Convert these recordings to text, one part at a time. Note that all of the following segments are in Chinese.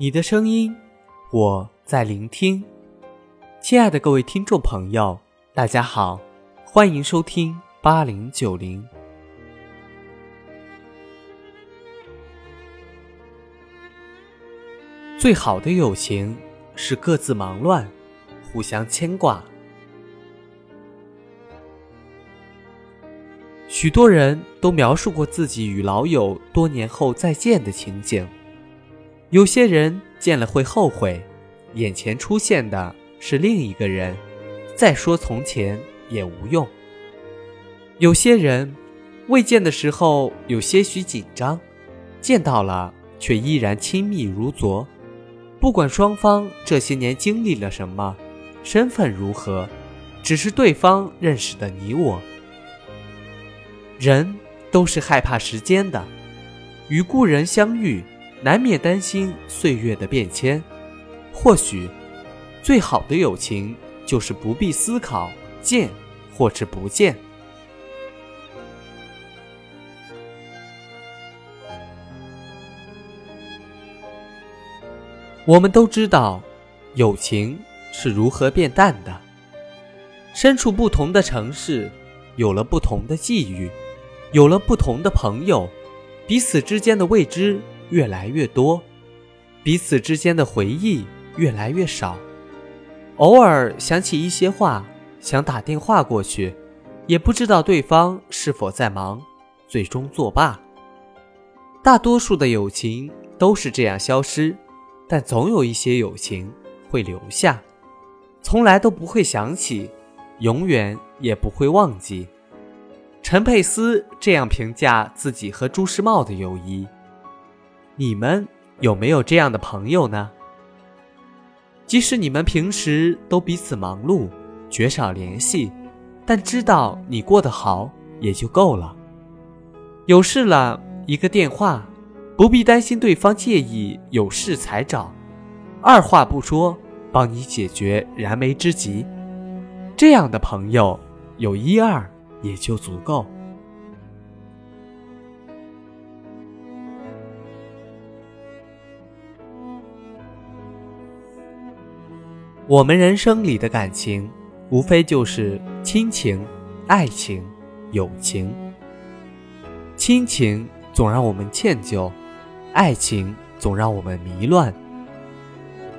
你的声音，我在聆听。亲爱的各位听众朋友，大家好，欢迎收听八零九零。最好的友情是各自忙乱，互相牵挂。许多人都描述过自己与老友多年后再见的情景。有些人见了会后悔，眼前出现的是另一个人，再说从前也无用。有些人未见的时候有些许紧张，见到了却依然亲密如昨。不管双方这些年经历了什么，身份如何，只是对方认识的你我。人都是害怕时间的，与故人相遇。难免担心岁月的变迁，或许，最好的友情就是不必思考见或是不见。我们都知道，友情是如何变淡的。身处不同的城市，有了不同的际遇，有了不同的朋友，彼此之间的未知。越来越多，彼此之间的回忆越来越少。偶尔想起一些话，想打电话过去，也不知道对方是否在忙，最终作罢。大多数的友情都是这样消失，但总有一些友情会留下，从来都不会想起，永远也不会忘记。陈佩斯这样评价自己和朱时茂的友谊。你们有没有这样的朋友呢？即使你们平时都彼此忙碌，绝少联系，但知道你过得好也就够了。有事了一个电话，不必担心对方介意有事才找，二话不说帮你解决燃眉之急。这样的朋友有一二也就足够。我们人生里的感情，无非就是亲情、爱情、友情。亲情总让我们歉疚，爱情总让我们迷乱。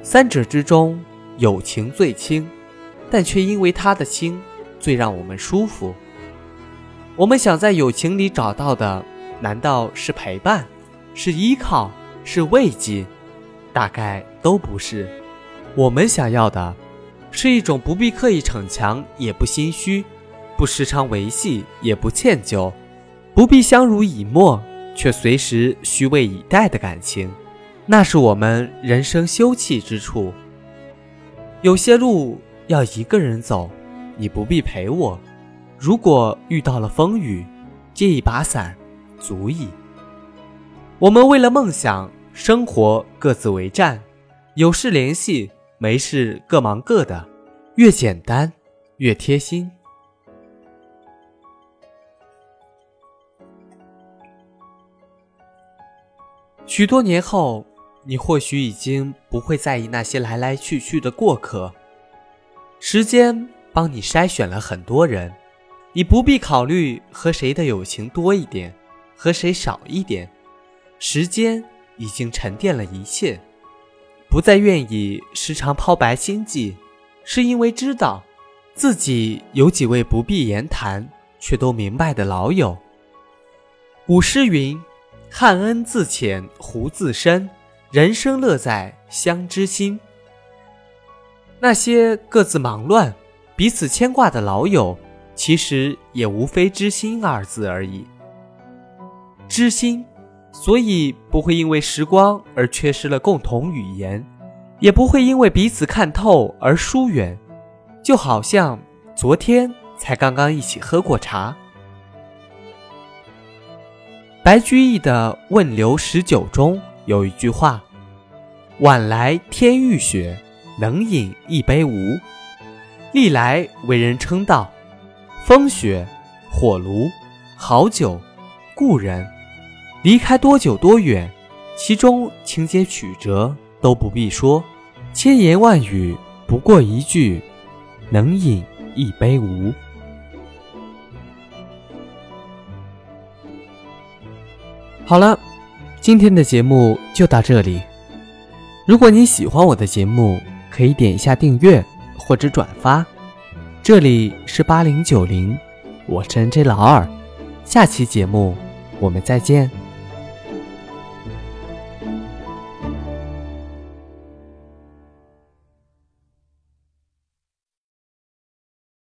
三者之中，友情最轻，但却因为它的轻，最让我们舒服。我们想在友情里找到的，难道是陪伴，是依靠，是慰藉？大概都不是。我们想要的，是一种不必刻意逞强，也不心虚，不时常维系，也不歉疚，不必相濡以沫，却随时虚位以待的感情。那是我们人生休憩之处。有些路要一个人走，你不必陪我。如果遇到了风雨，借一把伞，足矣。我们为了梦想，生活各自为战，有事联系。没事，各忙各的，越简单越贴心。许多年后，你或许已经不会在意那些来来去去的过客。时间帮你筛选了很多人，你不必考虑和谁的友情多一点，和谁少一点。时间已经沉淀了一切。不再愿意时常抛白心计，是因为知道自己有几位不必言谈却都明白的老友。古诗云：“汉恩自浅胡自深，人生乐在相知心。”那些各自忙乱、彼此牵挂的老友，其实也无非“知心”二字而已。知心。所以不会因为时光而缺失了共同语言，也不会因为彼此看透而疏远，就好像昨天才刚刚一起喝过茶。白居易的《问刘十九》中有一句话：“晚来天欲雪，能饮一杯无？”历来为人称道，风雪、火炉、好酒、故人。离开多久多远，其中情节曲折都不必说，千言万语不过一句，能饮一杯无。好了，今天的节目就到这里。如果你喜欢我的节目，可以点一下订阅或者转发。这里是八零九零，我是 N J 老二，下期节目我们再见。